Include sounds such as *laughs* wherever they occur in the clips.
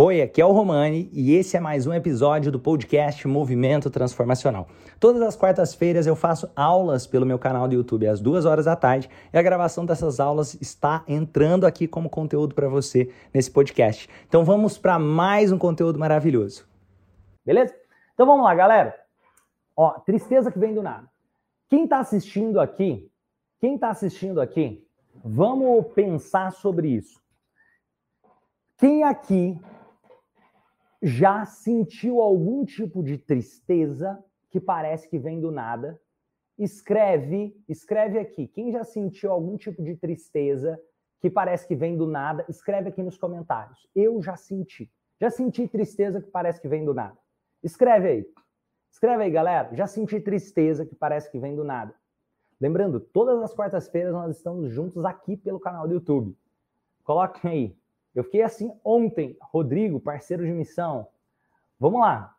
Oi, aqui é o Romani e esse é mais um episódio do podcast Movimento Transformacional. Todas as quartas-feiras eu faço aulas pelo meu canal do YouTube às duas horas da tarde e a gravação dessas aulas está entrando aqui como conteúdo para você nesse podcast. Então vamos para mais um conteúdo maravilhoso. Beleza? Então vamos lá, galera. Ó, tristeza que vem do nada. Quem está assistindo aqui, quem está assistindo aqui, vamos pensar sobre isso. Quem aqui já sentiu algum tipo de tristeza que parece que vem do nada? Escreve, escreve aqui. Quem já sentiu algum tipo de tristeza que parece que vem do nada? Escreve aqui nos comentários. Eu já senti. Já senti tristeza que parece que vem do nada. Escreve aí. Escreve aí, galera. Já senti tristeza que parece que vem do nada. Lembrando, todas as quartas-feiras nós estamos juntos aqui pelo canal do YouTube. Coloquem aí. Eu fiquei assim ontem, Rodrigo, parceiro de missão. Vamos lá.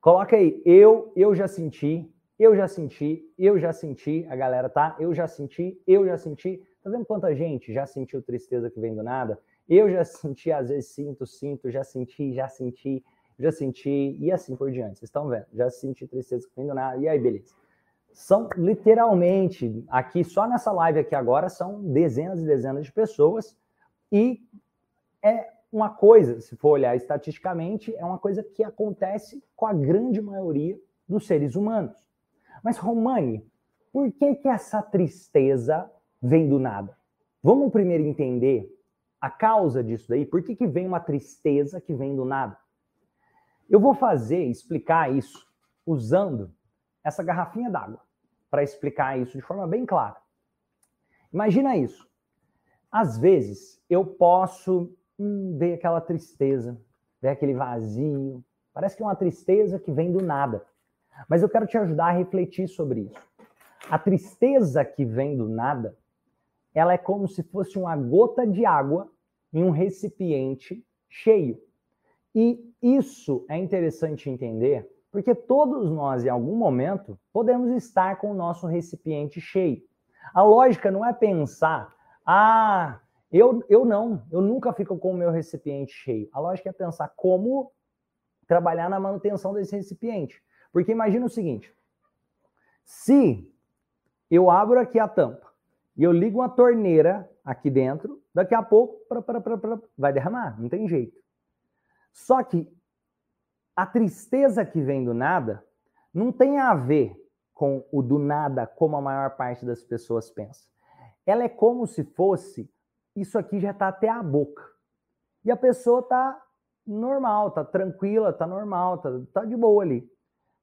Coloca aí, eu, eu já senti, eu já senti, eu já senti, a galera tá? Eu já senti, eu já senti. Tá vendo quanta gente já sentiu tristeza que vem do nada? Eu já senti, às vezes sinto, sinto, já senti, já senti, já senti, e assim por diante. Vocês estão vendo? Já senti tristeza que vem do nada. E aí, beleza? São literalmente, aqui, só nessa live aqui agora, são dezenas e dezenas de pessoas e é uma coisa, se for olhar estatisticamente, é uma coisa que acontece com a grande maioria dos seres humanos. Mas, Romani, por que, que essa tristeza vem do nada? Vamos primeiro entender a causa disso daí. Por que, que vem uma tristeza que vem do nada? Eu vou fazer, explicar isso, usando essa garrafinha d'água, para explicar isso de forma bem clara. Imagina isso. Às vezes, eu posso hum, ver aquela tristeza, ver aquele vazio. Parece que é uma tristeza que vem do nada. Mas eu quero te ajudar a refletir sobre isso. A tristeza que vem do nada, ela é como se fosse uma gota de água em um recipiente cheio. E isso é interessante entender, porque todos nós, em algum momento, podemos estar com o nosso recipiente cheio. A lógica não é pensar ah, eu, eu não, eu nunca fico com o meu recipiente cheio. A lógica é pensar como trabalhar na manutenção desse recipiente. Porque imagina o seguinte: se eu abro aqui a tampa e eu ligo uma torneira aqui dentro, daqui a pouco pra, pra, pra, vai derramar, não tem jeito. Só que a tristeza que vem do nada não tem a ver com o do nada, como a maior parte das pessoas pensa ela é como se fosse isso aqui já está até a boca. E a pessoa está normal, está tranquila, está normal, está tá de boa ali.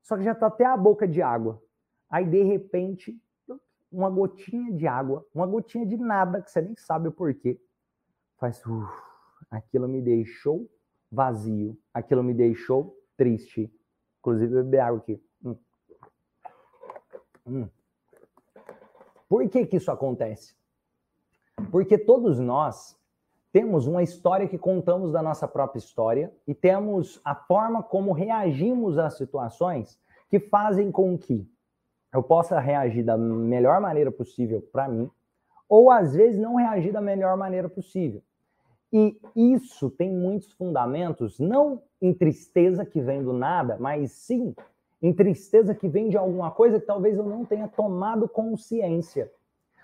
Só que já está até a boca de água. Aí, de repente, uma gotinha de água, uma gotinha de nada, que você nem sabe o porquê, faz. Uf, aquilo me deixou vazio, aquilo me deixou triste. Inclusive, beber água aqui. Hum. Hum. Por que, que isso acontece? Porque todos nós temos uma história que contamos da nossa própria história e temos a forma como reagimos às situações que fazem com que eu possa reagir da melhor maneira possível para mim, ou às vezes não reagir da melhor maneira possível. E isso tem muitos fundamentos, não em tristeza que vem do nada, mas sim em tristeza que vem de alguma coisa que talvez eu não tenha tomado consciência.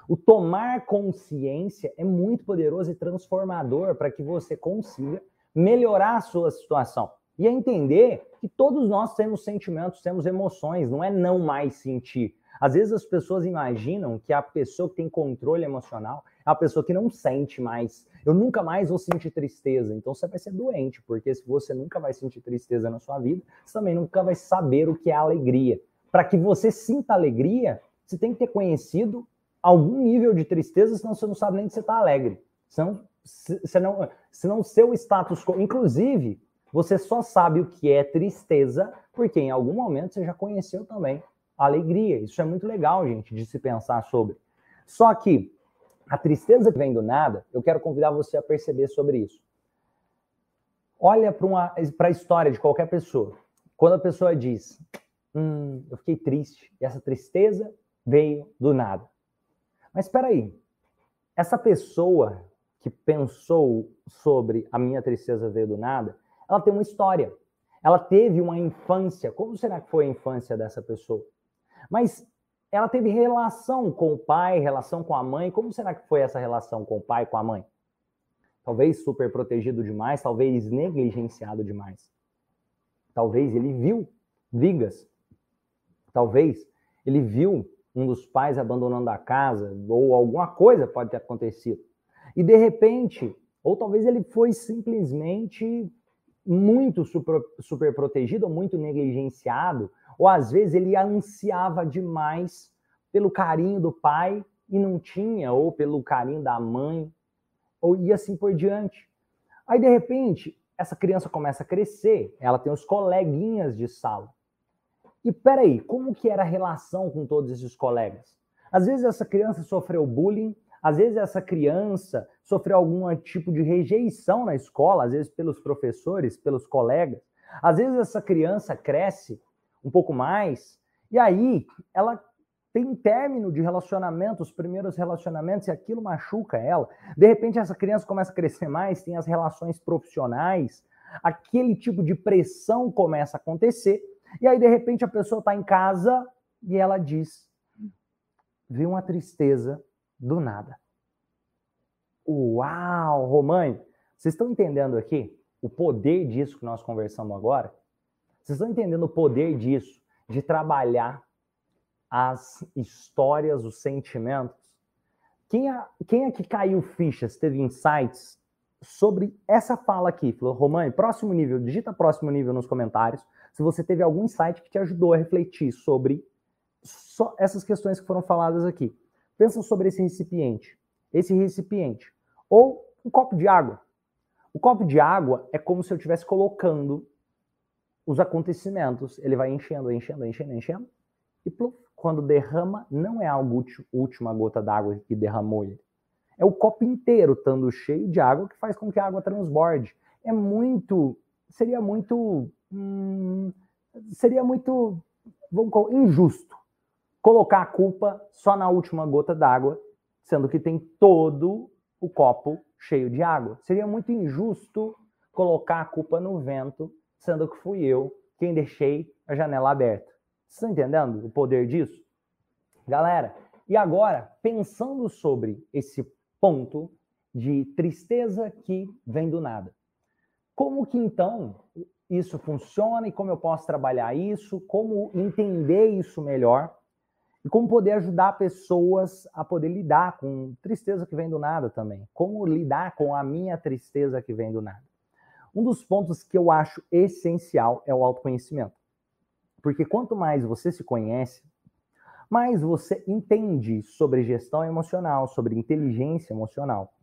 O tomar consciência é muito poderoso e transformador para que você consiga melhorar a sua situação. E entender que todos nós temos sentimentos, temos emoções, não é não mais sentir. Às vezes as pessoas imaginam que a pessoa que tem controle emocional é a pessoa que não sente mais. Eu nunca mais vou sentir tristeza. Então você vai ser doente, porque se você nunca vai sentir tristeza na sua vida, você também nunca vai saber o que é alegria. Para que você sinta alegria, você tem que ter conhecido algum nível de tristeza, senão você não sabe nem que você está alegre. Senão, senão, senão seu status quo. Inclusive, você só sabe o que é tristeza porque em algum momento você já conheceu também alegria. Isso é muito legal, gente, de se pensar sobre. Só que a tristeza que vem do nada, eu quero convidar você a perceber sobre isso. Olha para a história de qualquer pessoa. Quando a pessoa diz, hum, eu fiquei triste, e essa tristeza veio do nada. Mas espera aí, essa pessoa que pensou sobre a minha tristeza veio do nada, ela tem uma história. Ela teve uma infância. Como será que foi a infância dessa pessoa? Mas ela teve relação com o pai, relação com a mãe. Como será que foi essa relação com o pai, com a mãe? Talvez super protegido demais, talvez negligenciado demais. Talvez ele viu brigas. Talvez ele viu um dos pais abandonando a casa, ou alguma coisa pode ter acontecido. E de repente, ou talvez ele foi simplesmente muito super, super protegido, muito negligenciado, ou às vezes ele ansiava demais pelo carinho do pai e não tinha, ou pelo carinho da mãe, ou e assim por diante. Aí de repente, essa criança começa a crescer, ela tem os coleguinhas de sala. E peraí, como que era a relação com todos esses colegas? Às vezes essa criança sofreu bullying, às vezes essa criança sofreu algum tipo de rejeição na escola, às vezes pelos professores, pelos colegas. Às vezes essa criança cresce um pouco mais, e aí ela tem término de relacionamento, os primeiros relacionamentos, e aquilo machuca ela. De repente, essa criança começa a crescer mais, tem as relações profissionais, aquele tipo de pressão começa a acontecer, e aí, de repente, a pessoa está em casa e ela diz: vê uma tristeza do nada. Uau, Romãe, vocês estão entendendo aqui o poder disso que nós conversamos agora? Vocês estão entendendo o poder disso, de trabalhar as histórias, os sentimentos? Quem é, quem é que caiu fichas, teve insights sobre essa fala aqui? Falou, Romani, próximo nível, digita próximo nível nos comentários. Se você teve algum insight que te ajudou a refletir sobre essas questões que foram faladas aqui. Pensa sobre esse recipiente. Esse recipiente. Ou um copo de água. O copo de água é como se eu estivesse colocando os acontecimentos, ele vai enchendo, enchendo, enchendo, enchendo, e pluf, quando derrama, não é a última gota d'água que derramou ele. É o copo inteiro estando cheio de água que faz com que a água transborde. É muito. Seria muito. Hum, seria muito. Vamos colocar, injusto colocar a culpa só na última gota d'água, sendo que tem todo o copo cheio de água. Seria muito injusto colocar a culpa no vento sendo que fui eu quem deixei a janela aberta. Vocês estão entendendo o poder disso? Galera, e agora, pensando sobre esse ponto de tristeza que vem do nada. Como que então isso funciona e como eu posso trabalhar isso? Como entender isso melhor? E como poder ajudar pessoas a poder lidar com tristeza que vem do nada também? Como lidar com a minha tristeza que vem do nada? Um dos pontos que eu acho essencial é o autoconhecimento. Porque quanto mais você se conhece, mais você entende sobre gestão emocional, sobre inteligência emocional.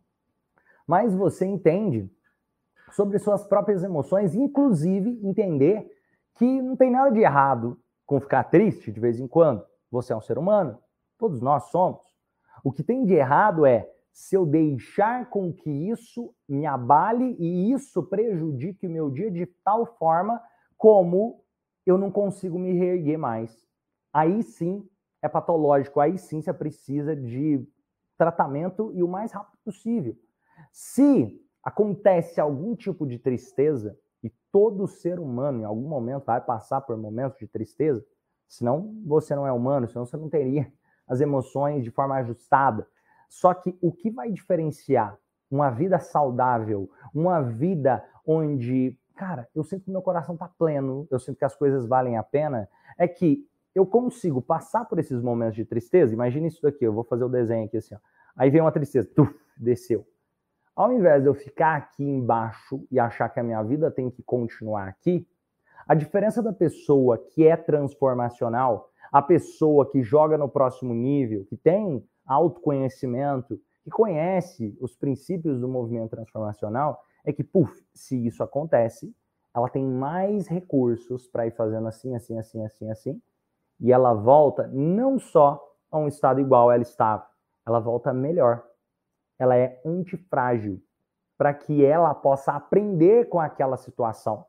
Mais você entende sobre suas próprias emoções, inclusive entender que não tem nada de errado com ficar triste de vez em quando. Você é um ser humano, todos nós somos. O que tem de errado é se eu deixar com que isso me abale e isso prejudique o meu dia de tal forma como eu não consigo me reerguer mais. Aí sim é patológico, aí sim você precisa de tratamento e o mais rápido possível. Se acontece algum tipo de tristeza, e todo ser humano em algum momento vai passar por momentos de tristeza, senão você não é humano, senão você não teria *laughs* as emoções de forma ajustada. Só que o que vai diferenciar uma vida saudável, uma vida onde, cara, eu sinto que meu coração tá pleno, eu sinto que as coisas valem a pena, é que eu consigo passar por esses momentos de tristeza. Imagine isso daqui, eu vou fazer o desenho aqui assim, ó. Aí vem uma tristeza, tuf, desceu. Ao invés de eu ficar aqui embaixo e achar que a minha vida tem que continuar aqui, a diferença da pessoa que é transformacional, a pessoa que joga no próximo nível, que tem autoconhecimento, que conhece os princípios do movimento transformacional, é que, puf, se isso acontece, ela tem mais recursos para ir fazendo assim, assim, assim, assim, assim, e ela volta não só a um estado igual ela estava, ela volta melhor. Ela é antifrágil para que ela possa aprender com aquela situação.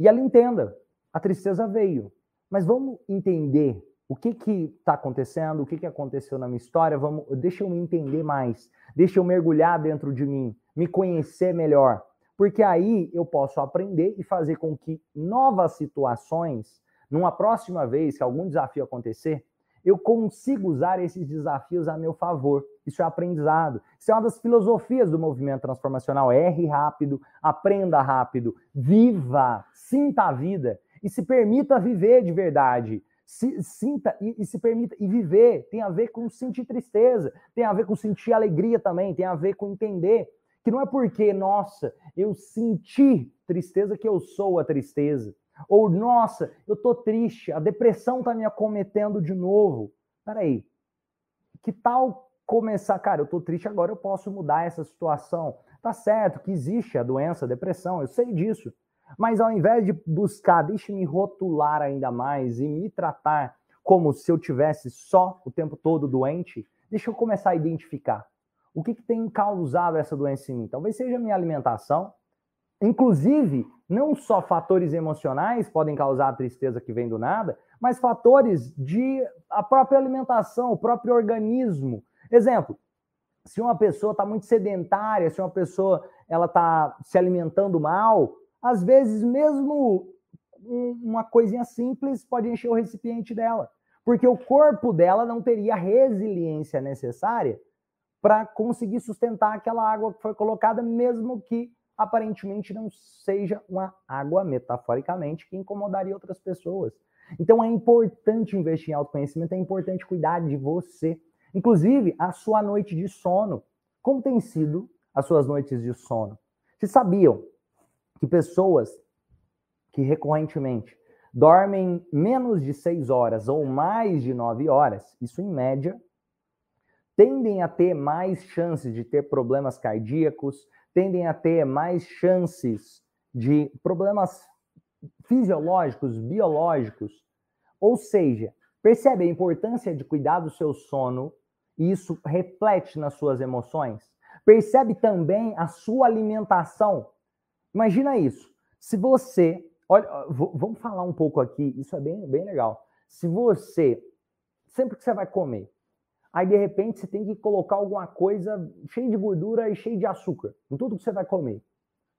E ela entenda, a tristeza veio, mas vamos entender o que que está acontecendo? O que que aconteceu na minha história? Vamos, deixa eu me entender mais. Deixa eu mergulhar dentro de mim. me conhecer melhor, porque aí eu posso aprender e fazer com que novas situações, numa próxima vez que algum desafio acontecer, eu consigo usar esses desafios a meu favor. Isso é aprendizado. Isso é uma das filosofias do movimento transformacional. Erre rápido, aprenda rápido, viva, sinta a vida e se permita viver de verdade. Se, sinta e, e, se permita e viver tem a ver com sentir tristeza, tem a ver com sentir alegria também, tem a ver com entender que não é porque, nossa, eu senti tristeza que eu sou a tristeza. Ou, nossa, eu tô triste, a depressão tá me acometendo de novo. Peraí, que tal começar, cara, eu tô triste agora, eu posso mudar essa situação. Tá certo que existe a doença, a depressão, eu sei disso. Mas ao invés de buscar, deixe-me rotular ainda mais e me tratar como se eu tivesse só o tempo todo doente, deixa eu começar a identificar o que, que tem causado essa doença em mim. Talvez seja a minha alimentação, Inclusive, não só fatores emocionais podem causar a tristeza que vem do nada, mas fatores de a própria alimentação, o próprio organismo. Exemplo, se uma pessoa está muito sedentária, se uma pessoa ela está se alimentando mal, às vezes mesmo uma coisinha simples pode encher o recipiente dela, porque o corpo dela não teria a resiliência necessária para conseguir sustentar aquela água que foi colocada, mesmo que aparentemente não seja uma água, metaforicamente, que incomodaria outras pessoas. Então é importante investir em autoconhecimento, é importante cuidar de você. Inclusive, a sua noite de sono. Como tem sido as suas noites de sono? Vocês sabiam que pessoas que recorrentemente dormem menos de seis horas ou mais de nove horas, isso em média, tendem a ter mais chances de ter problemas cardíacos, tendem a ter mais chances de problemas fisiológicos, biológicos. Ou seja, percebe a importância de cuidar do seu sono e isso reflete nas suas emoções? Percebe também a sua alimentação. Imagina isso. Se você. Olha, vamos falar um pouco aqui, isso é bem, bem legal. Se você, sempre que você vai comer, Aí, de repente, você tem que colocar alguma coisa cheia de gordura e cheia de açúcar em tudo que você vai comer.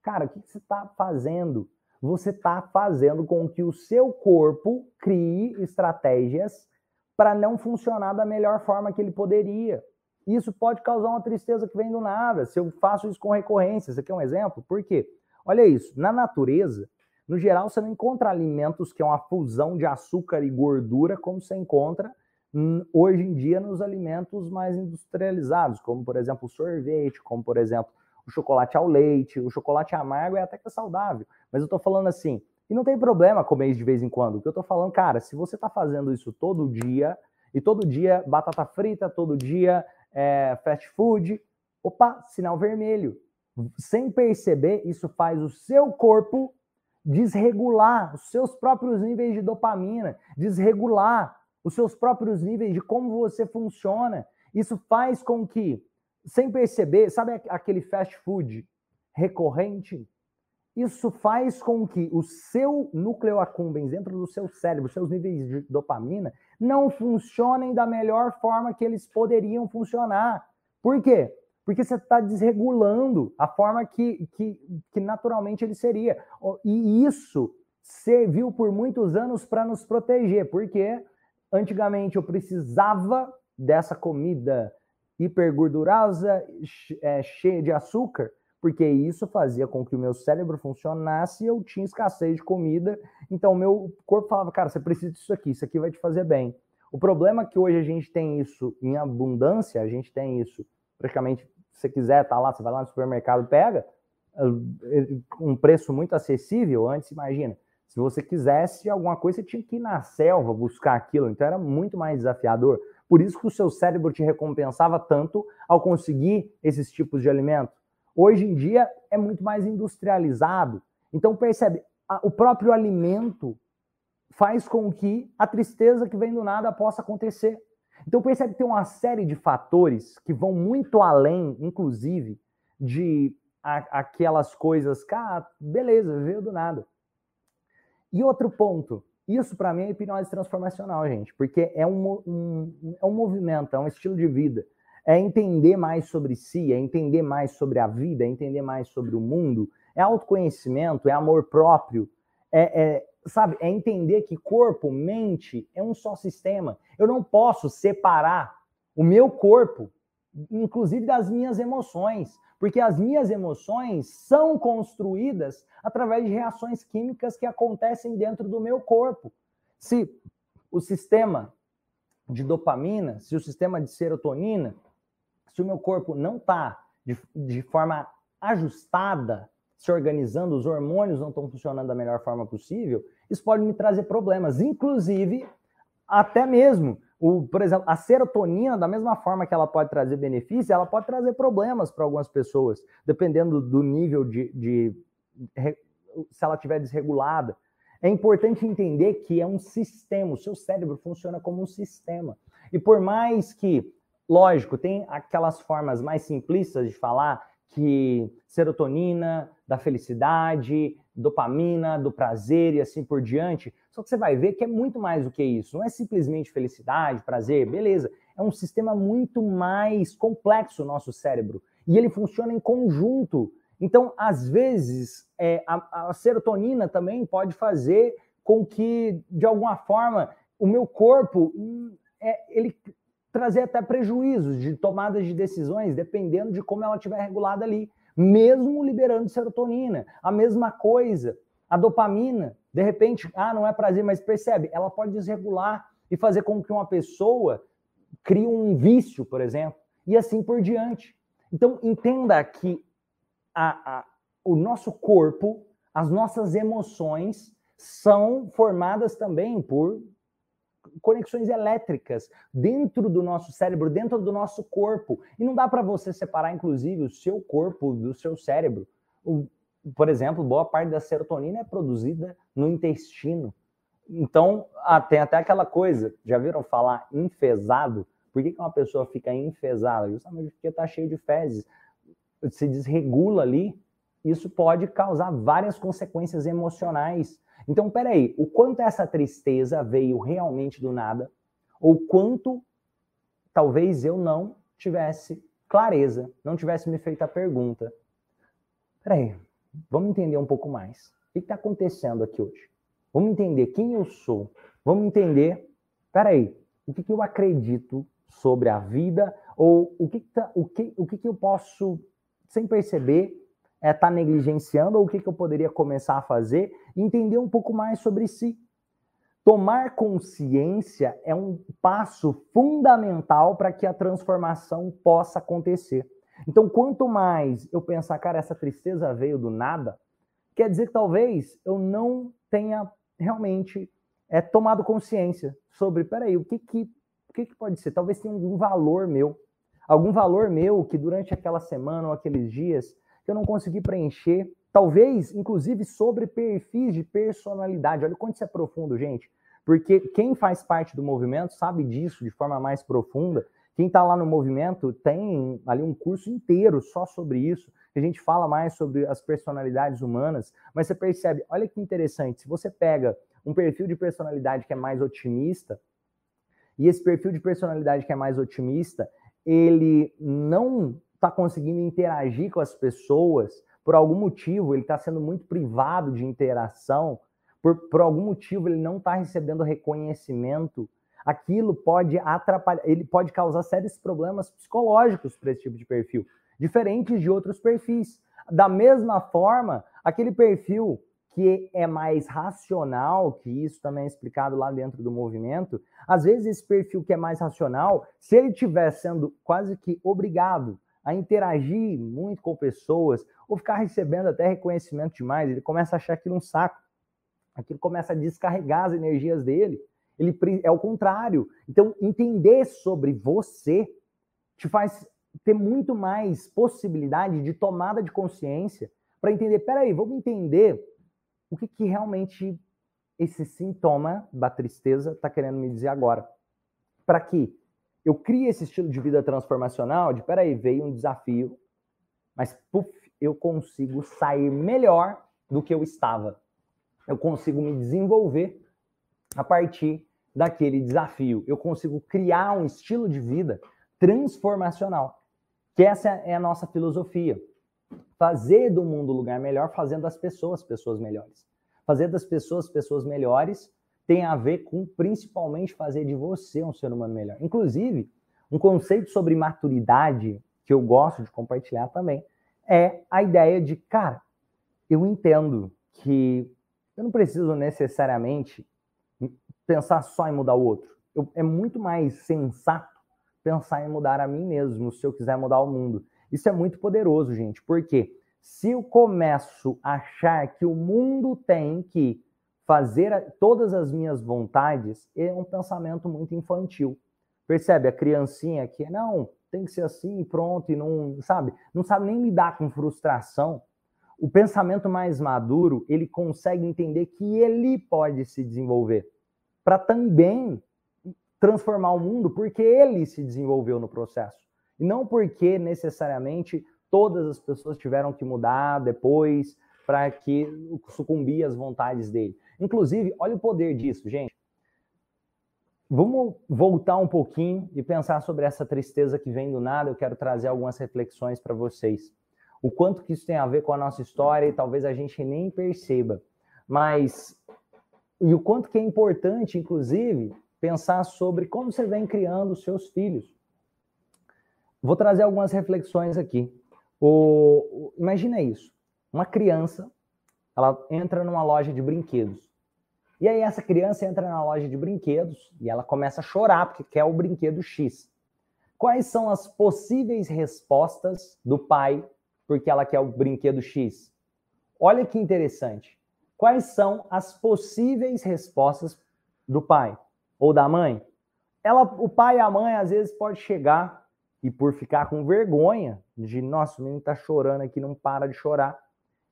Cara, o que você está fazendo? Você está fazendo com que o seu corpo crie estratégias para não funcionar da melhor forma que ele poderia. Isso pode causar uma tristeza que vem do nada. Se eu faço isso com recorrência, isso aqui é um exemplo. Por quê? Olha isso, na natureza, no geral, você não encontra alimentos que é uma fusão de açúcar e gordura como você encontra hoje em dia nos alimentos mais industrializados, como por exemplo o sorvete, como por exemplo o chocolate ao leite, o chocolate amargo é até que é saudável. Mas eu tô falando assim, e não tem problema comer isso de vez em quando. O que eu tô falando, cara, se você tá fazendo isso todo dia, e todo dia batata frita, todo dia é, fast food, opa, sinal vermelho. Sem perceber, isso faz o seu corpo desregular os seus próprios níveis de dopamina, desregular os seus próprios níveis de como você funciona. Isso faz com que, sem perceber, sabe aquele fast food recorrente? Isso faz com que o seu núcleo accumbens dentro do seu cérebro, seus níveis de dopamina, não funcionem da melhor forma que eles poderiam funcionar. Por quê? Porque você está desregulando a forma que, que, que naturalmente ele seria. E isso serviu por muitos anos para nos proteger. Por quê? Antigamente eu precisava dessa comida hipergordurosa, é, cheia de açúcar, porque isso fazia com que o meu cérebro funcionasse e eu tinha escassez de comida. Então, meu corpo falava, cara, você precisa disso aqui, isso aqui vai te fazer bem. O problema é que hoje a gente tem isso em abundância, a gente tem isso praticamente, se você quiser, tá lá, você vai lá no supermercado, pega, um preço muito acessível. Antes, imagina, se você quisesse alguma coisa, você tinha que ir na selva buscar aquilo, então era muito mais desafiador. Por isso que o seu cérebro te recompensava tanto ao conseguir esses tipos de alimento. Hoje em dia é muito mais industrializado. Então percebe, o próprio alimento faz com que a tristeza que vem do nada possa acontecer. Então percebe que tem uma série de fatores que vão muito além, inclusive, de aquelas coisas, cara, beleza, veio do nada. E outro ponto, isso para mim é hipnose transformacional, gente, porque é um, um, é um movimento, é um estilo de vida. É entender mais sobre si, é entender mais sobre a vida, é entender mais sobre o mundo, é autoconhecimento, é amor próprio, é, é sabe, é entender que corpo, mente é um só sistema. Eu não posso separar o meu corpo, inclusive das minhas emoções, porque as minhas emoções são construídas através de reações químicas que acontecem dentro do meu corpo. Se o sistema de dopamina, se o sistema de serotonina, se o meu corpo não está de, de forma ajustada, se organizando, os hormônios não estão funcionando da melhor forma possível, isso pode me trazer problemas, inclusive até mesmo o, por exemplo, a serotonina, da mesma forma que ela pode trazer benefícios, ela pode trazer problemas para algumas pessoas, dependendo do nível de, de, de, se ela estiver desregulada. É importante entender que é um sistema, o seu cérebro funciona como um sistema. E por mais que, lógico, tem aquelas formas mais simplistas de falar que serotonina, da felicidade, dopamina, do prazer e assim por diante. Só que você vai ver que é muito mais do que isso. Não é simplesmente felicidade, prazer, beleza. É um sistema muito mais complexo o nosso cérebro. E ele funciona em conjunto. Então, às vezes, é, a, a serotonina também pode fazer com que, de alguma forma, o meu corpo hum, é, ele trazer até prejuízos de tomadas de decisões, dependendo de como ela estiver regulada ali mesmo liberando serotonina. A mesma coisa, a dopamina, de repente, ah, não é prazer, mas percebe, ela pode desregular e fazer com que uma pessoa crie um vício, por exemplo, e assim por diante. Então, entenda que a, a, o nosso corpo, as nossas emoções são formadas também por conexões elétricas dentro do nosso cérebro, dentro do nosso corpo. E não dá para você separar, inclusive, o seu corpo do seu cérebro. O, por exemplo, boa parte da serotonina é produzida no intestino. Então, tem até aquela coisa, já viram falar enfesado? Por que, que uma pessoa fica enfesada? Justamente porque está cheio de fezes. Se desregula ali, isso pode causar várias consequências emocionais então, peraí, o quanto essa tristeza veio realmente do nada, ou quanto talvez eu não tivesse clareza, não tivesse me feito a pergunta. Peraí, vamos entender um pouco mais. O que está acontecendo aqui hoje? Vamos entender quem eu sou. Vamos entender, peraí, o que, que eu acredito sobre a vida, ou o que, que, tá, o que, o que, que eu posso, sem perceber, está é, tá negligenciando ou o que, que eu poderia começar a fazer entender um pouco mais sobre si. Tomar consciência é um passo fundamental para que a transformação possa acontecer. Então, quanto mais eu pensar, cara, essa tristeza veio do nada, quer dizer que talvez eu não tenha realmente é, tomado consciência sobre, peraí, o que que, o que que pode ser? Talvez tenha algum valor meu, algum valor meu que durante aquela semana ou aqueles dias eu não consegui preencher. Talvez, inclusive, sobre perfis de personalidade. Olha quanto isso é profundo, gente. Porque quem faz parte do movimento sabe disso de forma mais profunda. Quem está lá no movimento tem ali um curso inteiro só sobre isso. A gente fala mais sobre as personalidades humanas, mas você percebe, olha que interessante, se você pega um perfil de personalidade que é mais otimista, e esse perfil de personalidade que é mais otimista, ele não está conseguindo interagir com as pessoas, por algum motivo ele está sendo muito privado de interação, por, por algum motivo ele não está recebendo reconhecimento, aquilo pode atrapalhar, ele pode causar sérios problemas psicológicos para esse tipo de perfil, diferentes de outros perfis. Da mesma forma, aquele perfil que é mais racional, que isso também é explicado lá dentro do movimento, às vezes esse perfil que é mais racional, se ele estiver sendo quase que obrigado a interagir muito com pessoas, ou ficar recebendo até reconhecimento demais, ele começa a achar aquilo um saco. Aquilo começa a descarregar as energias dele. Ele é o contrário. Então, entender sobre você te faz ter muito mais possibilidade de tomada de consciência para entender, peraí, vamos entender o que, que realmente esse sintoma da tristeza está querendo me dizer agora. Para que eu crio esse estilo de vida transformacional de, peraí, veio um desafio, mas puf, eu consigo sair melhor do que eu estava. Eu consigo me desenvolver a partir daquele desafio. Eu consigo criar um estilo de vida transformacional. Que essa é a nossa filosofia. Fazer do mundo um lugar melhor, fazendo as pessoas pessoas melhores. Fazer das pessoas pessoas melhores tem a ver com principalmente fazer de você um ser humano melhor. Inclusive, um conceito sobre maturidade que eu gosto de compartilhar também é a ideia de, cara, eu entendo que eu não preciso necessariamente pensar só em mudar o outro. Eu, é muito mais sensato pensar em mudar a mim mesmo, se eu quiser mudar o mundo. Isso é muito poderoso, gente, porque se eu começo a achar que o mundo tem que fazer todas as minhas vontades, é um pensamento muito infantil. Percebe? A criancinha que não, tem que ser assim, pronto, e não, sabe? Não sabe nem lidar com frustração. O pensamento mais maduro, ele consegue entender que ele pode se desenvolver para também transformar o mundo, porque ele se desenvolveu no processo. E não porque necessariamente todas as pessoas tiveram que mudar depois para que sucumbir às vontades dele. Inclusive, olha o poder disso, gente. Vamos voltar um pouquinho e pensar sobre essa tristeza que vem do nada. Eu quero trazer algumas reflexões para vocês. O quanto que isso tem a ver com a nossa história e talvez a gente nem perceba. Mas e o quanto que é importante, inclusive, pensar sobre como você vem criando os seus filhos. Vou trazer algumas reflexões aqui. O, o, imagina isso. Uma criança, ela entra numa loja de brinquedos. E aí essa criança entra na loja de brinquedos e ela começa a chorar porque quer o brinquedo X. Quais são as possíveis respostas do pai porque ela quer o brinquedo X? Olha que interessante. Quais são as possíveis respostas do pai ou da mãe? Ela, o pai e a mãe às vezes pode chegar e por ficar com vergonha de nossa, o menino está chorando aqui, não para de chorar.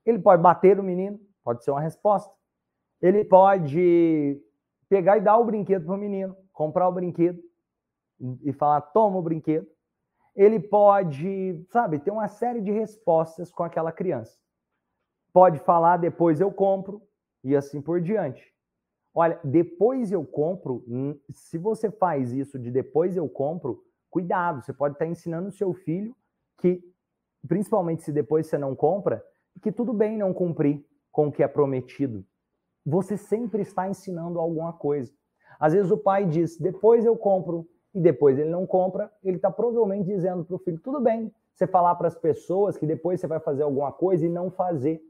Ele pode bater no menino, pode ser uma resposta. Ele pode pegar e dar o brinquedo para o menino, comprar o brinquedo e falar: toma o brinquedo. Ele pode, sabe, ter uma série de respostas com aquela criança. Pode falar depois eu compro e assim por diante. Olha, depois eu compro, se você faz isso de depois eu compro, cuidado, você pode estar ensinando o seu filho que, principalmente se depois você não compra, que tudo bem não cumprir com o que é prometido você sempre está ensinando alguma coisa. Às vezes o pai diz, depois eu compro, e depois ele não compra, ele está provavelmente dizendo para o filho, tudo bem, você falar para as pessoas que depois você vai fazer alguma coisa e não fazer.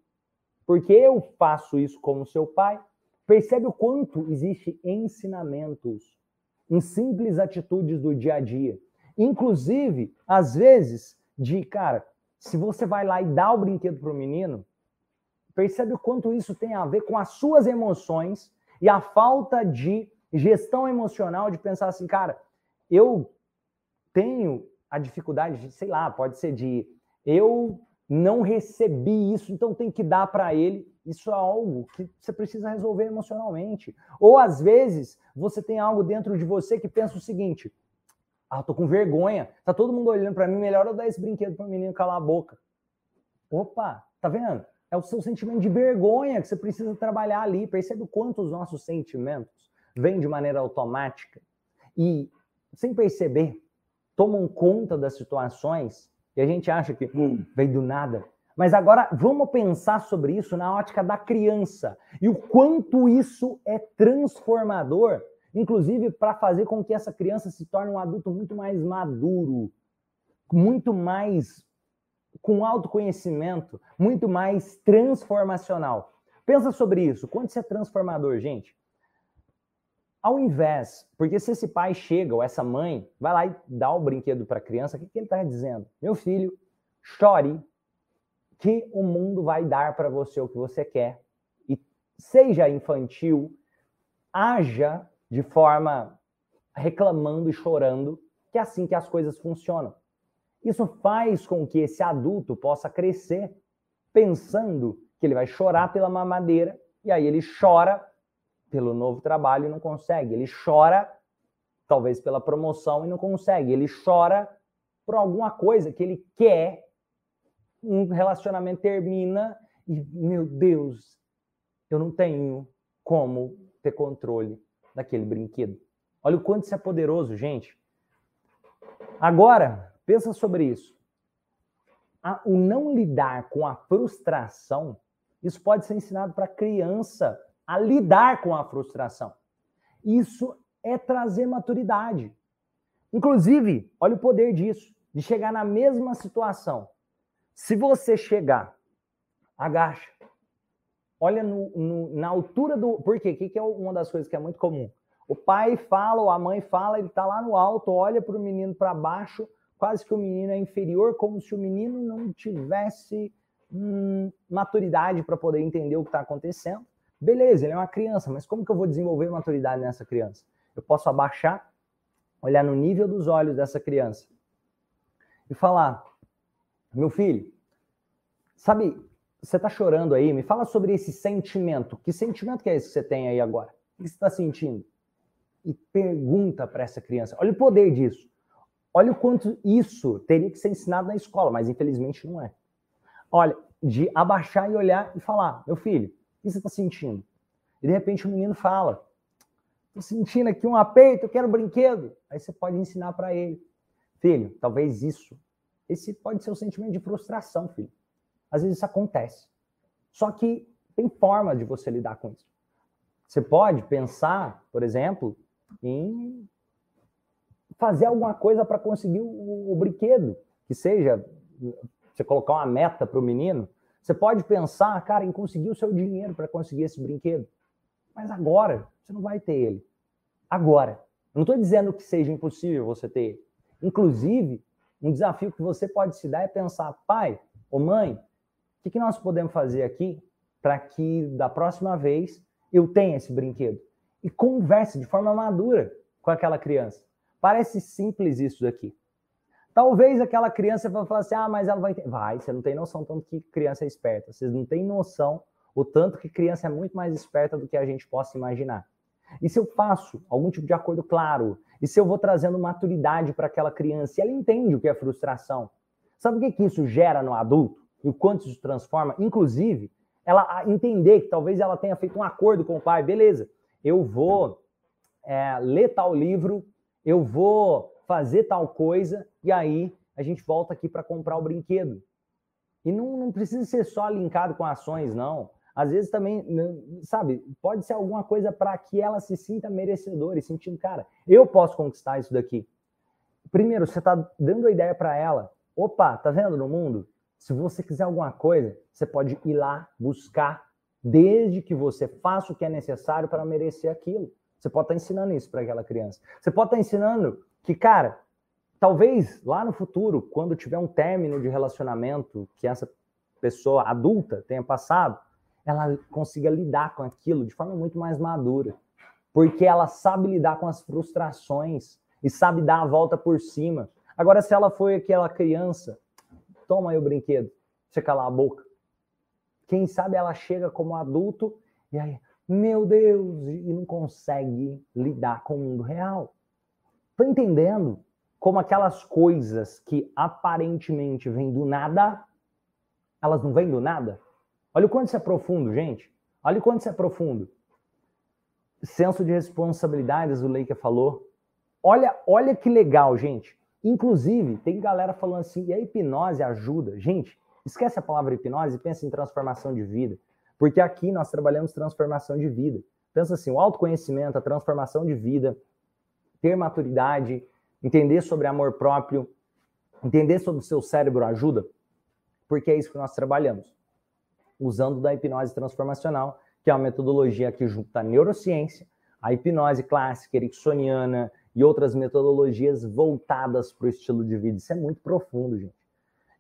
Porque eu faço isso como seu pai. Percebe o quanto existe ensinamentos em simples atitudes do dia a dia. Inclusive, às vezes, de, cara, se você vai lá e dá o brinquedo para o menino, Percebe o quanto isso tem a ver com as suas emoções e a falta de gestão emocional de pensar assim, cara, eu tenho a dificuldade, de, sei lá, pode ser de eu não recebi isso, então tem que dar para ele. Isso é algo que você precisa resolver emocionalmente. Ou às vezes você tem algo dentro de você que pensa o seguinte: ah, tô com vergonha, tá todo mundo olhando para mim, melhor eu dar esse brinquedo para o menino calar a boca. Opa, tá vendo? É o seu sentimento de vergonha que você precisa trabalhar ali. Percebe o quanto os nossos sentimentos vêm de maneira automática e, sem perceber, tomam conta das situações e a gente acha que hum, vem do nada. Mas agora vamos pensar sobre isso na ótica da criança e o quanto isso é transformador, inclusive para fazer com que essa criança se torne um adulto muito mais maduro, muito mais com autoconhecimento, muito mais transformacional. Pensa sobre isso. Quanto isso é transformador, gente? Ao invés, porque se esse pai chega ou essa mãe vai lá e dá o brinquedo para a criança, o que, que ele está dizendo? Meu filho, chore que o mundo vai dar para você o que você quer. E seja infantil, haja de forma reclamando e chorando, que é assim que as coisas funcionam. Isso faz com que esse adulto possa crescer pensando que ele vai chorar pela mamadeira e aí ele chora pelo novo trabalho e não consegue. Ele chora talvez pela promoção e não consegue. Ele chora por alguma coisa que ele quer. Um relacionamento termina e, meu Deus, eu não tenho como ter controle daquele brinquedo. Olha o quanto isso é poderoso, gente. Agora, pensa sobre isso. o não lidar com a frustração, isso pode ser ensinado para a criança a lidar com a frustração. Isso é trazer maturidade. Inclusive, olha o poder disso, de chegar na mesma situação. Se você chegar, agacha, olha no, no, na altura do. Por quê? O que, que é uma das coisas que é muito comum? O pai fala, ou a mãe fala, ele está lá no alto, olha para o menino para baixo, quase que o menino é inferior, como se o menino não tivesse hum, maturidade para poder entender o que está acontecendo. Beleza, ele é uma criança, mas como que eu vou desenvolver maturidade nessa criança? Eu posso abaixar, olhar no nível dos olhos dessa criança e falar: meu filho, sabe, você está chorando aí, me fala sobre esse sentimento. Que sentimento que é esse que você tem aí agora? O que você está sentindo? e pergunta para essa criança. Olha o poder disso. Olha o quanto isso teria que ser ensinado na escola, mas infelizmente não é. Olha, de abaixar e olhar e falar: meu filho, o que você está sentindo? E de repente o menino fala: estou sentindo aqui um aperto, eu quero um brinquedo. Aí você pode ensinar para ele: filho, talvez isso. Esse pode ser o um sentimento de frustração, filho. Às vezes isso acontece. Só que tem forma de você lidar com isso. Você pode pensar, por exemplo, em fazer alguma coisa para conseguir o, o, brinquedo, que seja você colocar uma meta para o menino. Você pode pensar, cara, em conseguir o seu dinheiro para conseguir esse brinquedo. Mas agora você não vai ter ele. Agora. Eu não estou dizendo que seja impossível você ter ele. Inclusive, um desafio que você pode se dar é pensar, pai ou mãe, o que, que nós podemos fazer aqui para que da próxima vez eu tenha esse brinquedo? e converse de forma madura com aquela criança. Parece simples isso daqui. Talvez aquela criança vai falar assim: ah, mas ela vai ter. Vai, você não tem noção tanto que criança é esperta. Vocês não têm noção o tanto que criança é muito mais esperta do que a gente possa imaginar. E se eu faço algum tipo de acordo claro, e se eu vou trazendo maturidade para aquela criança, e ela entende o que é frustração, sabe o que, que isso gera no adulto? E o quanto isso transforma? Inclusive, ela entender que talvez ela tenha feito um acordo com o pai, beleza, eu vou é, ler tal livro, eu vou fazer tal coisa, e aí a gente volta aqui para comprar o brinquedo. E não, não precisa ser só linkado com ações, não. Às vezes também, né, sabe, pode ser alguma coisa para que ela se sinta merecedora e sentindo, cara, eu posso conquistar isso daqui. Primeiro, você está dando a ideia para ela. Opa, tá vendo no mundo? Se você quiser alguma coisa, você pode ir lá buscar desde que você faça o que é necessário para merecer aquilo. Você pode estar ensinando isso para aquela criança. Você pode estar ensinando que, cara, talvez lá no futuro, quando tiver um término de relacionamento que essa pessoa adulta tenha passado, ela consiga lidar com aquilo de forma muito mais madura. Porque ela sabe lidar com as frustrações e sabe dar a volta por cima. Agora, se ela foi aquela criança, toma aí o brinquedo, você calar a boca. Quem sabe ela chega como adulto e aí, meu Deus, e não consegue lidar com o mundo real. Tá entendendo como aquelas coisas que aparentemente vêm do nada, elas não vêm do nada? Olha o quanto isso é profundo, gente. Olha o quanto isso é profundo. Senso de responsabilidade, o Leica falou. Olha, olha que legal, gente. Inclusive, tem galera falando assim, e a hipnose ajuda. Gente, Esquece a palavra hipnose e pensa em transformação de vida. Porque aqui nós trabalhamos transformação de vida. Pensa assim, o autoconhecimento, a transformação de vida, ter maturidade, entender sobre amor próprio, entender sobre o seu cérebro ajuda, porque é isso que nós trabalhamos. Usando da hipnose transformacional, que é uma metodologia que junta a neurociência, a hipnose clássica, ericksoniana e outras metodologias voltadas para o estilo de vida. Isso é muito profundo, gente.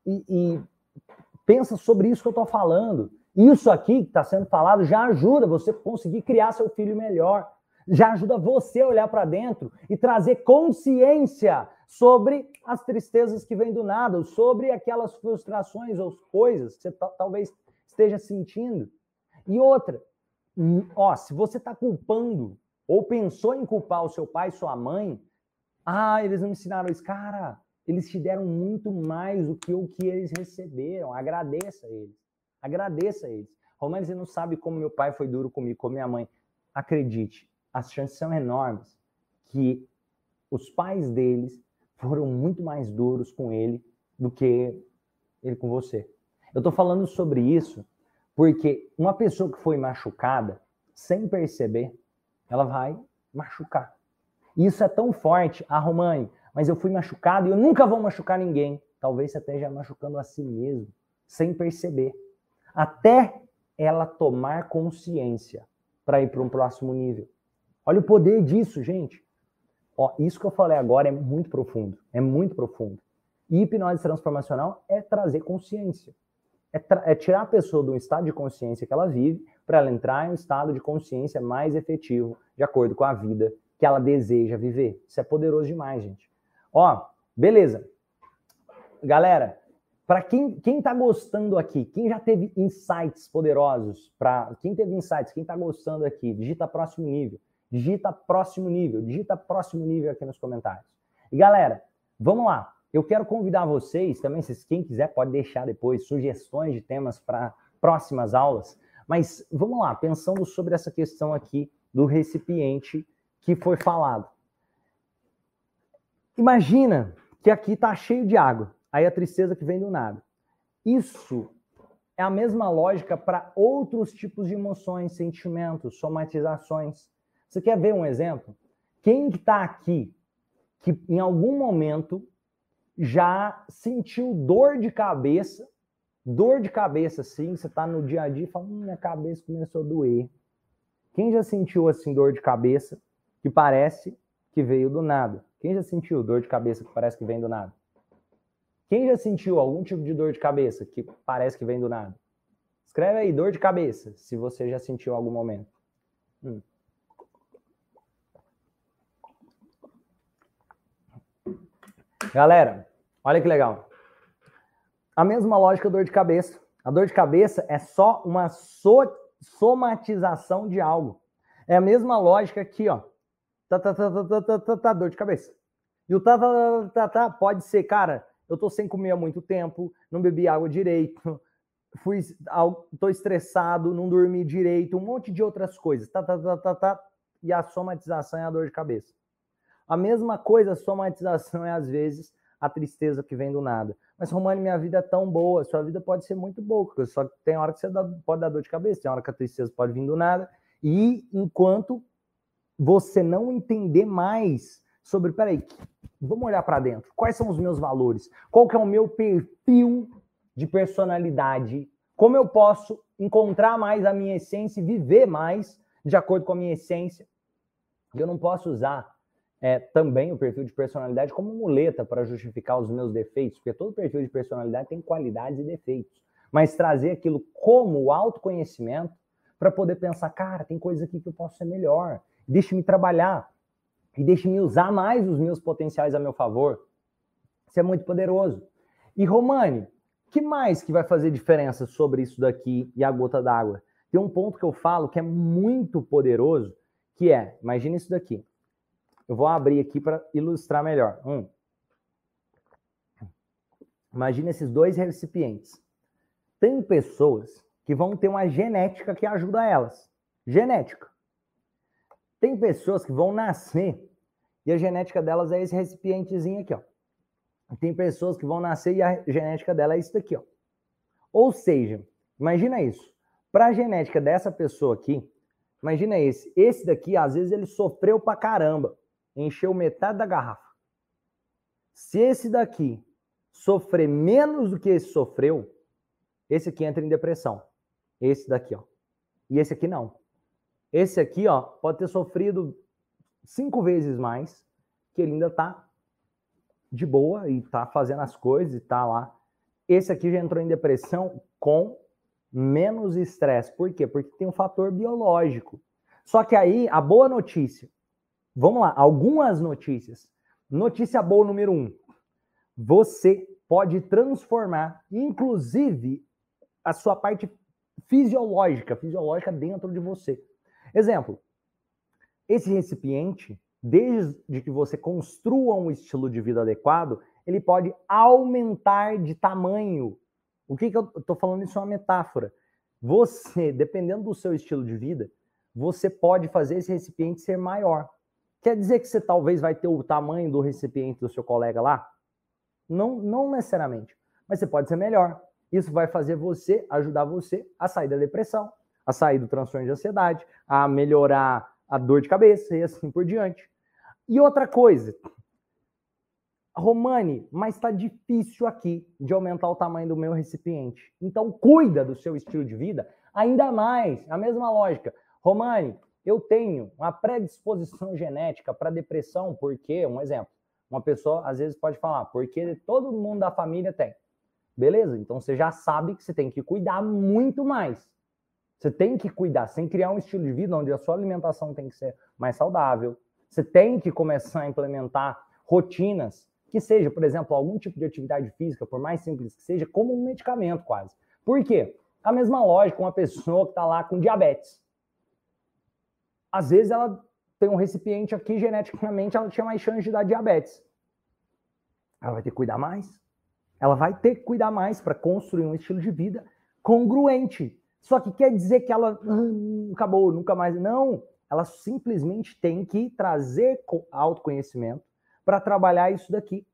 E, e Pensa sobre isso que eu estou falando. Isso aqui que está sendo falado já ajuda você conseguir criar seu filho melhor. Já ajuda você a olhar para dentro e trazer consciência sobre as tristezas que vêm do nada, sobre aquelas frustrações ou coisas que você talvez esteja sentindo. E outra, hum, ó, se você está culpando ou pensou em culpar o seu pai, sua mãe, ah, eles não me ensinaram isso. Cara, eles te deram muito mais do que o que eles receberam. Agradeça a eles. Agradeça a eles. Romano, você não sabe como meu pai foi duro comigo, com minha mãe. Acredite, as chances são enormes que os pais deles foram muito mais duros com ele do que ele com você. Eu estou falando sobre isso porque uma pessoa que foi machucada, sem perceber, ela vai machucar. E isso é tão forte. Ah, Romani, mas eu fui machucado e eu nunca vou machucar ninguém. Talvez você esteja machucando a si mesmo, sem perceber. Até ela tomar consciência para ir para um próximo nível. Olha o poder disso, gente. Ó, isso que eu falei agora é muito profundo. É muito profundo. E hipnose transformacional é trazer consciência. É, é tirar a pessoa do estado de consciência que ela vive para ela entrar em um estado de consciência mais efetivo, de acordo com a vida que ela deseja viver. Isso é poderoso demais, gente. Ó, beleza. Galera, para quem quem está gostando aqui, quem já teve insights poderosos, para quem teve insights, quem está gostando aqui, digita próximo nível, digita próximo nível, digita próximo nível aqui nos comentários. E galera, vamos lá. Eu quero convidar vocês também, se quem quiser pode deixar depois sugestões de temas para próximas aulas. Mas vamos lá, pensando sobre essa questão aqui do recipiente que foi falado. Imagina que aqui está cheio de água. Aí a tristeza que vem do nada. Isso é a mesma lógica para outros tipos de emoções, sentimentos, somatizações. Você quer ver um exemplo? Quem está aqui que em algum momento já sentiu dor de cabeça, dor de cabeça assim, você está no dia a dia e fala, hum, minha cabeça começou a doer. Quem já sentiu assim dor de cabeça que parece que veio do nada? Quem já sentiu dor de cabeça que parece que vem do nada? Quem já sentiu algum tipo de dor de cabeça que parece que vem do nada? Escreve aí, dor de cabeça, se você já sentiu algum momento. Hum. Galera, olha que legal. A mesma lógica dor de cabeça. A dor de cabeça é só uma so somatização de algo. É a mesma lógica aqui, ó. Tá, tá, tá, tá, tá, tá, tá, tá dor de cabeça. E o tá, tá, tá, tá, pode ser, cara, eu tô sem comer há muito tempo, não bebi água direito, *laughs* fui, tô estressado, não dormi direito, um monte de outras coisas. Tá, tá, tá, tá, tá. E a somatização é a dor de cabeça. A mesma coisa, a somatização é às vezes a tristeza que vem do nada. Mas, Romani, minha vida é tão boa, sua vida pode ser muito boa, só que tem hora que você dá, pode dar dor de cabeça, tem hora que a tristeza pode vir do nada. E enquanto você não entender mais sobre, peraí, vamos olhar para dentro. Quais são os meus valores? Qual que é o meu perfil de personalidade? Como eu posso encontrar mais a minha essência e viver mais de acordo com a minha essência? Eu não posso usar é, também o perfil de personalidade como muleta para justificar os meus defeitos, porque todo perfil de personalidade tem qualidades e defeitos. Mas trazer aquilo como autoconhecimento para poder pensar, cara, tem coisa aqui que eu posso ser melhor, deixe-me trabalhar e deixe-me usar mais os meus potenciais a meu favor. Isso é muito poderoso. E Romani, que mais que vai fazer diferença sobre isso daqui e a gota d'água? Tem um ponto que eu falo que é muito poderoso, que é, imagina isso daqui. Eu vou abrir aqui para ilustrar melhor. Um. Imagina esses dois recipientes. Tem pessoas que vão ter uma genética que ajuda elas. Genética. Tem pessoas que vão nascer e a genética delas é esse recipientezinho aqui, ó. Tem pessoas que vão nascer e a genética dela é isso daqui, ó. Ou seja, imagina isso. Para a genética dessa pessoa aqui, imagina esse. Esse daqui, às vezes, ele sofreu pra caramba encheu metade da garrafa. Se esse daqui sofrer menos do que esse sofreu, esse aqui entra em depressão. Esse daqui, ó. E esse aqui não. Esse aqui, ó, pode ter sofrido cinco vezes mais, que ele ainda tá de boa e tá fazendo as coisas e tá lá. Esse aqui já entrou em depressão com menos estresse. Por quê? Porque tem um fator biológico. Só que aí, a boa notícia, Vamos lá, algumas notícias. Notícia boa número um. Você pode transformar, inclusive, a sua parte fisiológica, fisiológica dentro de você. Exemplo, esse recipiente, desde que você construa um estilo de vida adequado, ele pode aumentar de tamanho. O que, que eu estou falando? Isso é uma metáfora. Você, dependendo do seu estilo de vida, você pode fazer esse recipiente ser maior. Quer dizer que você talvez vai ter o tamanho do recipiente do seu colega lá? Não, não necessariamente. Mas você pode ser melhor. Isso vai fazer você, ajudar você a sair da depressão, a sair do transtorno de ansiedade, a melhorar a dor de cabeça e assim por diante. E outra coisa, Romani, mas está difícil aqui de aumentar o tamanho do meu recipiente. Então, cuida do seu estilo de vida ainda mais. A mesma lógica. Romani, eu tenho uma predisposição genética para depressão, porque, um exemplo, uma pessoa às vezes pode falar, porque todo mundo da família tem. Beleza? Então você já sabe que você tem que cuidar muito mais. Você tem que cuidar, sem criar um estilo de vida onde a sua alimentação tem que ser mais saudável. Você tem que começar a implementar rotinas que seja, por exemplo, algum tipo de atividade física, por mais simples que seja, como um medicamento quase. Por quê? A mesma lógica, uma pessoa que está lá com diabetes. Às vezes ela tem um recipiente aqui, geneticamente ela tinha mais chance de dar diabetes. Ela vai ter que cuidar mais. Ela vai ter que cuidar mais para construir um estilo de vida congruente. Só que quer dizer que ela hum, acabou, nunca mais. Não. Ela simplesmente tem que trazer autoconhecimento para trabalhar isso daqui.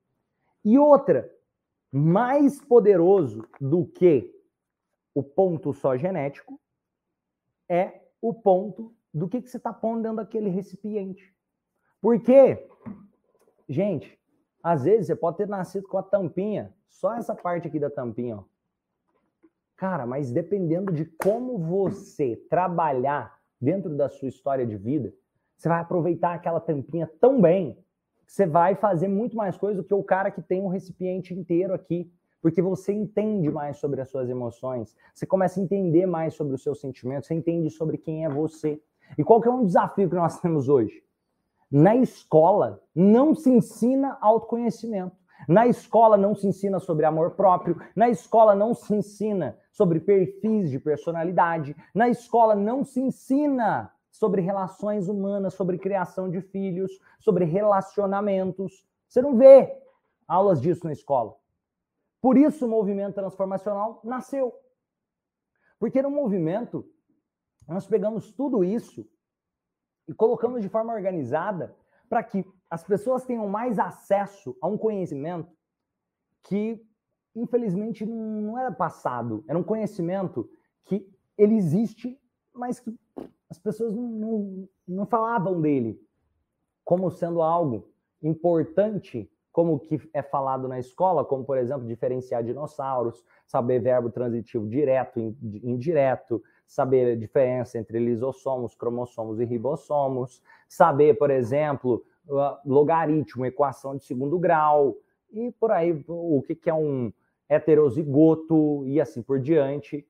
E outra, mais poderoso do que o ponto só genético é o ponto do que, que você está pondo dentro daquele recipiente. Porque, gente, às vezes você pode ter nascido com a tampinha, só essa parte aqui da tampinha, ó. Cara, mas dependendo de como você trabalhar dentro da sua história de vida, você vai aproveitar aquela tampinha tão bem você vai fazer muito mais coisa do que o cara que tem um recipiente inteiro aqui, porque você entende mais sobre as suas emoções, você começa a entender mais sobre os seus sentimentos, você entende sobre quem é você. E qual que é um desafio que nós temos hoje? Na escola não se ensina autoconhecimento. Na escola não se ensina sobre amor próprio, na escola não se ensina sobre perfis de personalidade, na escola não se ensina sobre relações humanas, sobre criação de filhos, sobre relacionamentos. Você não vê aulas disso na escola. Por isso o movimento transformacional nasceu. Porque no movimento, nós pegamos tudo isso e colocamos de forma organizada para que as pessoas tenham mais acesso a um conhecimento que, infelizmente, não era passado. Era um conhecimento que ele existe, mas que as pessoas não, não, não falavam dele como sendo algo importante, como que é falado na escola, como, por exemplo, diferenciar dinossauros, saber verbo transitivo direto e indireto, saber a diferença entre lisossomos, cromossomos e ribossomos, saber, por exemplo, logaritmo, equação de segundo grau, e por aí o que é um heterozigoto e assim por diante.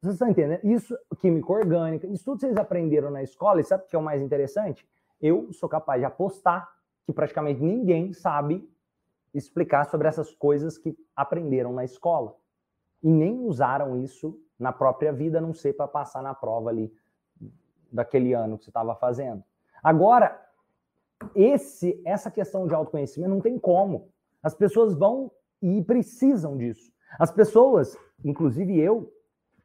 Vocês estão entendendo? Isso, química orgânica, isso tudo vocês aprenderam na escola, e sabe o que é o mais interessante? Eu sou capaz de apostar que praticamente ninguém sabe explicar sobre essas coisas que aprenderam na escola. E nem usaram isso na própria vida, a não ser para passar na prova ali daquele ano que você estava fazendo. Agora, esse, essa questão de autoconhecimento não tem como. As pessoas vão e precisam disso. As pessoas, inclusive eu,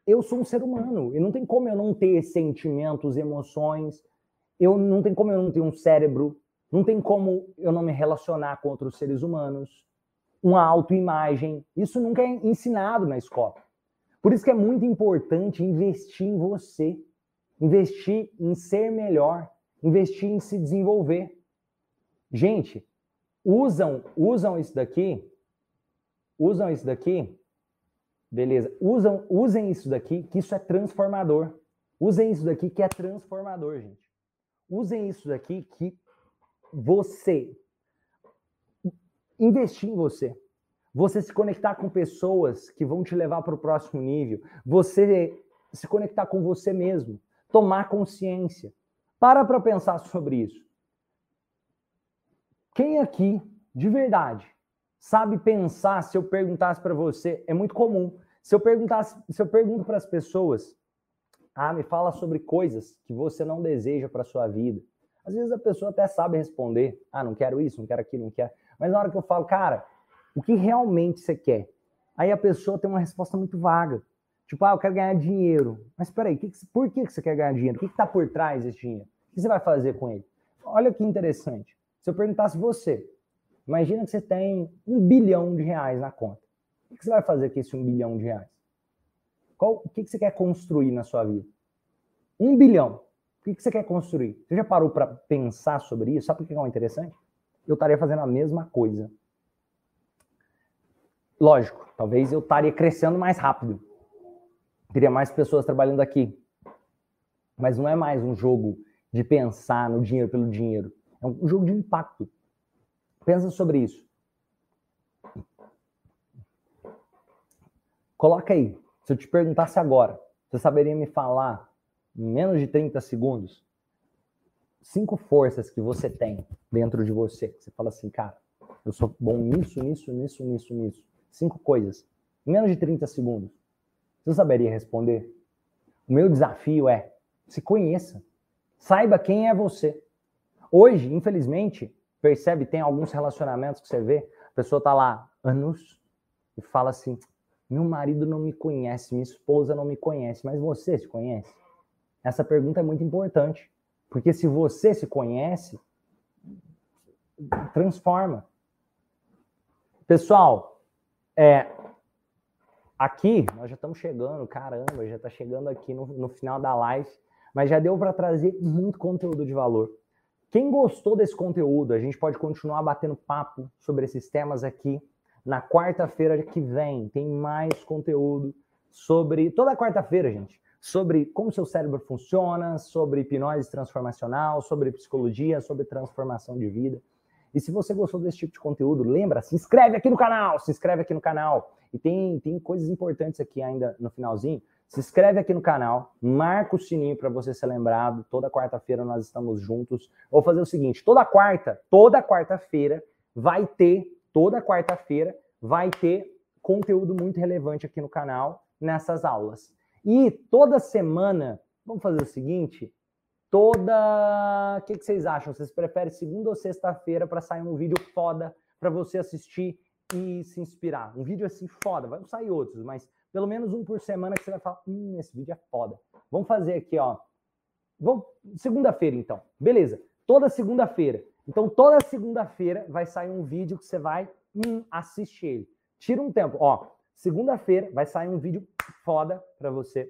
eu sou um ser humano e não tem como eu não ter sentimentos, emoções, eu não tem como eu não ter um cérebro, não tem como eu não me relacionar com outros seres humanos, uma autoimagem. Isso nunca é ensinado na escola. Por isso que é muito importante investir em você, investir em ser melhor, investir em se desenvolver. Gente, usam, usam isso daqui, usam isso daqui Beleza. Usam, usem isso daqui, que isso é transformador. Usem isso daqui, que é transformador, gente. Usem isso daqui, que você investir em você. Você se conectar com pessoas que vão te levar para o próximo nível. Você se conectar com você mesmo. Tomar consciência. Para para pensar sobre isso. Quem aqui, de verdade, sabe pensar se eu perguntasse para você, é muito comum. Se eu perguntasse, se eu pergunto para as pessoas, ah, me fala sobre coisas que você não deseja para sua vida. Às vezes a pessoa até sabe responder, ah, não quero isso, não quero aquilo, não quero. Mas na hora que eu falo, cara, o que realmente você quer? Aí a pessoa tem uma resposta muito vaga. Tipo, ah, eu quero ganhar dinheiro. Mas peraí, que que, por que você quer ganhar dinheiro? O que está por trás desse dinheiro? O que você vai fazer com ele? olha que interessante. Se eu perguntasse você, imagina que você tem um bilhão de reais na conta. O que você vai fazer com esse um bilhão de reais? Qual, o que você quer construir na sua vida? Um bilhão. O que você quer construir? Você já parou para pensar sobre isso? Sabe por que é interessante? Eu estaria fazendo a mesma coisa. Lógico, talvez eu estaria crescendo mais rápido. Teria mais pessoas trabalhando aqui. Mas não é mais um jogo de pensar no dinheiro pelo dinheiro. É um jogo de impacto. Pensa sobre isso. Coloca aí. Se eu te perguntasse agora, você saberia me falar em menos de 30 segundos cinco forças que você tem dentro de você? Você fala assim, cara, eu sou bom nisso, nisso, nisso, nisso, nisso. Cinco coisas. Em menos de 30 segundos. Você saberia responder? O meu desafio é se conheça. Saiba quem é você. Hoje, infelizmente, percebe, tem alguns relacionamentos que você vê, a pessoa tá lá anos e fala assim: meu marido não me conhece, minha esposa não me conhece, mas você se conhece? Essa pergunta é muito importante, porque se você se conhece, transforma. Pessoal, é, aqui nós já estamos chegando, caramba, já está chegando aqui no, no final da live mas já deu para trazer muito conteúdo de valor. Quem gostou desse conteúdo, a gente pode continuar batendo papo sobre esses temas aqui. Na quarta-feira que vem tem mais conteúdo sobre toda quarta-feira, gente, sobre como seu cérebro funciona, sobre hipnose transformacional, sobre psicologia, sobre transformação de vida. E se você gostou desse tipo de conteúdo, lembra, se inscreve aqui no canal, se inscreve aqui no canal. E tem, tem coisas importantes aqui ainda no finalzinho. Se inscreve aqui no canal, marca o sininho para você ser lembrado. Toda quarta-feira nós estamos juntos. Vou fazer o seguinte: toda quarta, toda quarta-feira vai ter, toda quarta-feira vai ter conteúdo muito relevante aqui no canal nessas aulas. E toda semana, vamos fazer o seguinte: toda. O que, que vocês acham? Vocês preferem segunda ou sexta-feira para sair um vídeo foda para você assistir e se inspirar? Um vídeo assim foda, vai sair outros, mas pelo menos um por semana que você vai falar, hum, esse vídeo é foda. Vamos fazer aqui, ó. Vamos, segunda-feira, então. Beleza. Toda segunda-feira. Então, toda segunda-feira vai sair um vídeo que você vai hum, assistir ele. Tira um tempo. Ó, segunda-feira vai sair um vídeo foda para você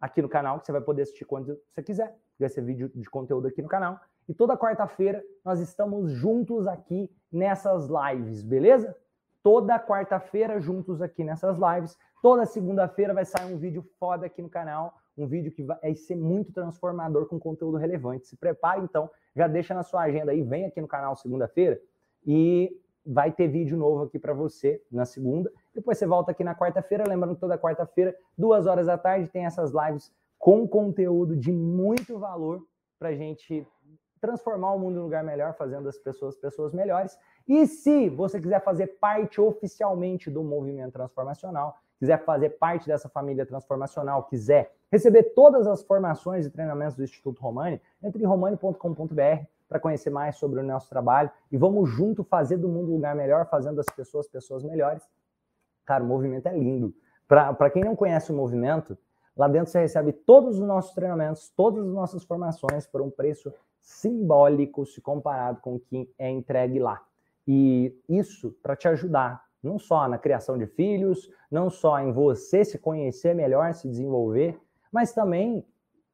aqui no canal, que você vai poder assistir quando você quiser. Vai ser vídeo de conteúdo aqui no canal. E toda quarta-feira nós estamos juntos aqui nessas lives, beleza? Toda quarta-feira juntos aqui nessas lives. Toda segunda-feira vai sair um vídeo foda aqui no canal, um vídeo que vai ser muito transformador com conteúdo relevante. Se prepare então, já deixa na sua agenda aí, vem aqui no canal segunda-feira e vai ter vídeo novo aqui para você na segunda. Depois você volta aqui na quarta-feira, lembrando que toda quarta-feira, duas horas da tarde, tem essas lives com conteúdo de muito valor para gente transformar o mundo em um lugar melhor, fazendo as pessoas pessoas melhores. E se você quiser fazer parte oficialmente do movimento transformacional, quiser fazer parte dessa família transformacional, quiser receber todas as formações e treinamentos do Instituto Romani, entre em romani.com.br para conhecer mais sobre o nosso trabalho e vamos junto fazer do mundo um lugar melhor, fazendo as pessoas pessoas melhores. Cara, o movimento é lindo. Para quem não conhece o movimento, lá dentro você recebe todos os nossos treinamentos, todas as nossas formações por um preço simbólico se comparado com o que é entregue lá. E isso para te ajudar não só na criação de filhos, não só em você se conhecer melhor, se desenvolver, mas também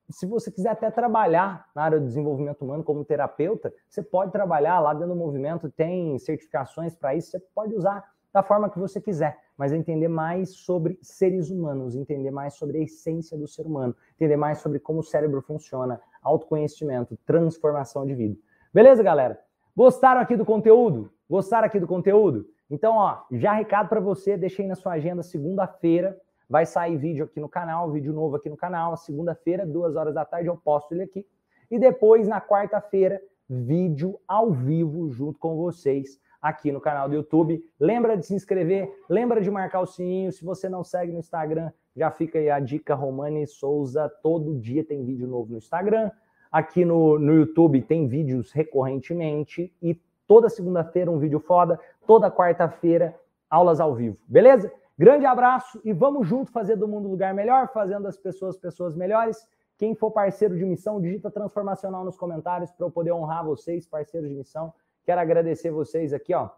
se você quiser até trabalhar na área do desenvolvimento humano como terapeuta, você pode trabalhar lá dentro do movimento, tem certificações para isso, você pode usar da forma que você quiser, mas entender mais sobre seres humanos, entender mais sobre a essência do ser humano, entender mais sobre como o cérebro funciona, autoconhecimento, transformação de vida. Beleza, galera? Gostaram aqui do conteúdo? Gostaram aqui do conteúdo? Então, ó, já recado para você, deixei na sua agenda segunda-feira, vai sair vídeo aqui no canal, vídeo novo aqui no canal, segunda-feira, duas horas da tarde eu posto ele aqui. E depois, na quarta-feira, vídeo ao vivo junto com vocês aqui no canal do YouTube. Lembra de se inscrever, lembra de marcar o sininho. Se você não segue no Instagram, já fica aí a dica Romani Souza. Todo dia tem vídeo novo no Instagram. Aqui no, no YouTube tem vídeos recorrentemente e Toda segunda-feira um vídeo foda, toda quarta-feira aulas ao vivo, beleza? Grande abraço e vamos junto fazer do mundo um lugar melhor, fazendo as pessoas pessoas melhores. Quem for parceiro de missão, digita transformacional nos comentários para eu poder honrar vocês, parceiros de missão. Quero agradecer vocês aqui, ó.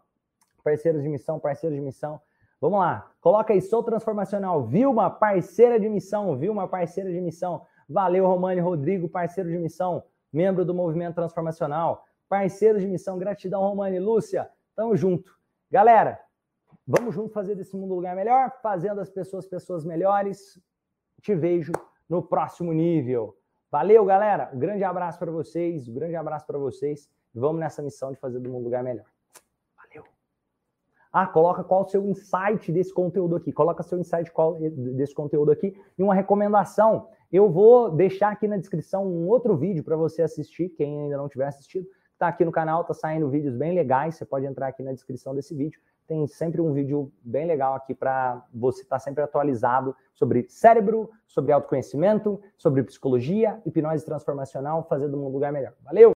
Parceiros de missão, parceiros de missão. Vamos lá. Coloca aí, sou transformacional. Vilma, parceira de missão. Vilma, parceira de missão. Valeu, Romane Rodrigo, parceiro de missão, membro do Movimento Transformacional. Parceiro de missão, gratidão, Romane. Lúcia, tamo junto. Galera, vamos junto fazer desse mundo um lugar melhor, fazendo as pessoas pessoas melhores. Te vejo no próximo nível. Valeu, galera. Um grande abraço para vocês, um grande abraço para vocês. Vamos nessa missão de fazer do mundo um lugar melhor. Valeu. Ah, coloca qual o seu insight desse conteúdo aqui. Coloca seu insight qual desse conteúdo aqui e uma recomendação. Eu vou deixar aqui na descrição um outro vídeo para você assistir, quem ainda não tiver assistido. Está aqui no canal, tá saindo vídeos bem legais. Você pode entrar aqui na descrição desse vídeo tem sempre um vídeo bem legal aqui para você estar tá sempre atualizado sobre cérebro, sobre autoconhecimento, sobre psicologia, hipnose transformacional, fazer do mundo um lugar melhor. Valeu!